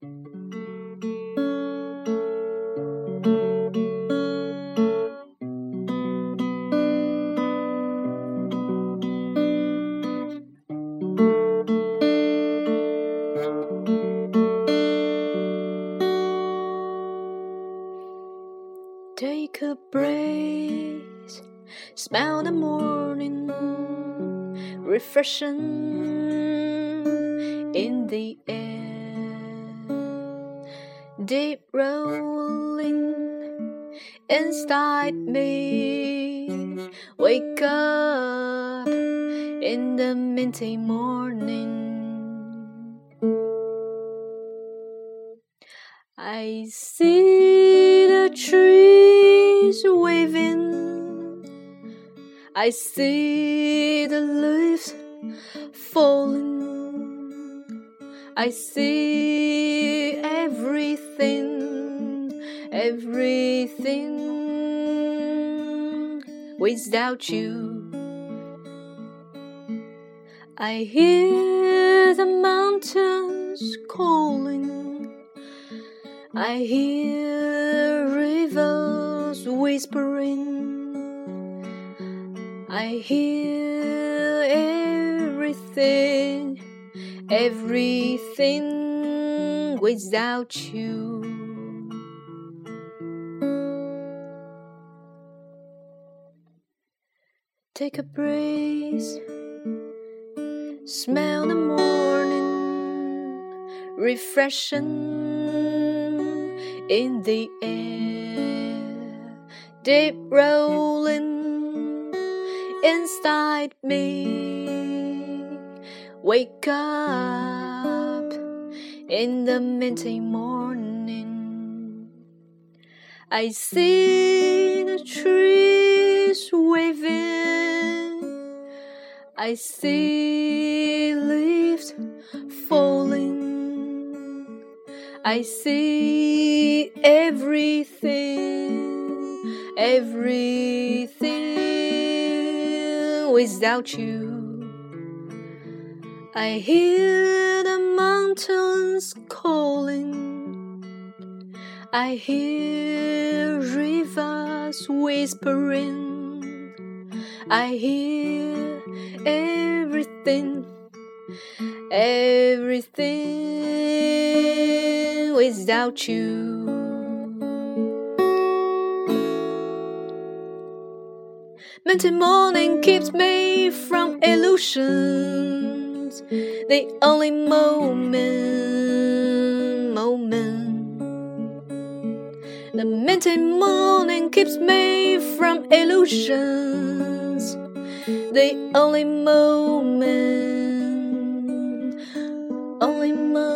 Take a breath, smell the morning, refreshing in the air, deep rolling inside me. Wake up in the minty morning. I see the trees waving. I see the leaves falling. I see everything, everything without you. I hear the mountains calling. I hear rivers whispering. I hear everything, everything without you. Take a breeze, smell the morning, refreshing in the air, deep rolling inside me. Wake up in the minty morning. I see the trees waving. I see leaves falling. I see everything, everything without you. I hear the mountains calling. I hear rivers whispering. I hear everything, everything without you. Minty morning keeps me from the only moment, moment. The minty morning keeps me from illusions. The only moment, only moment.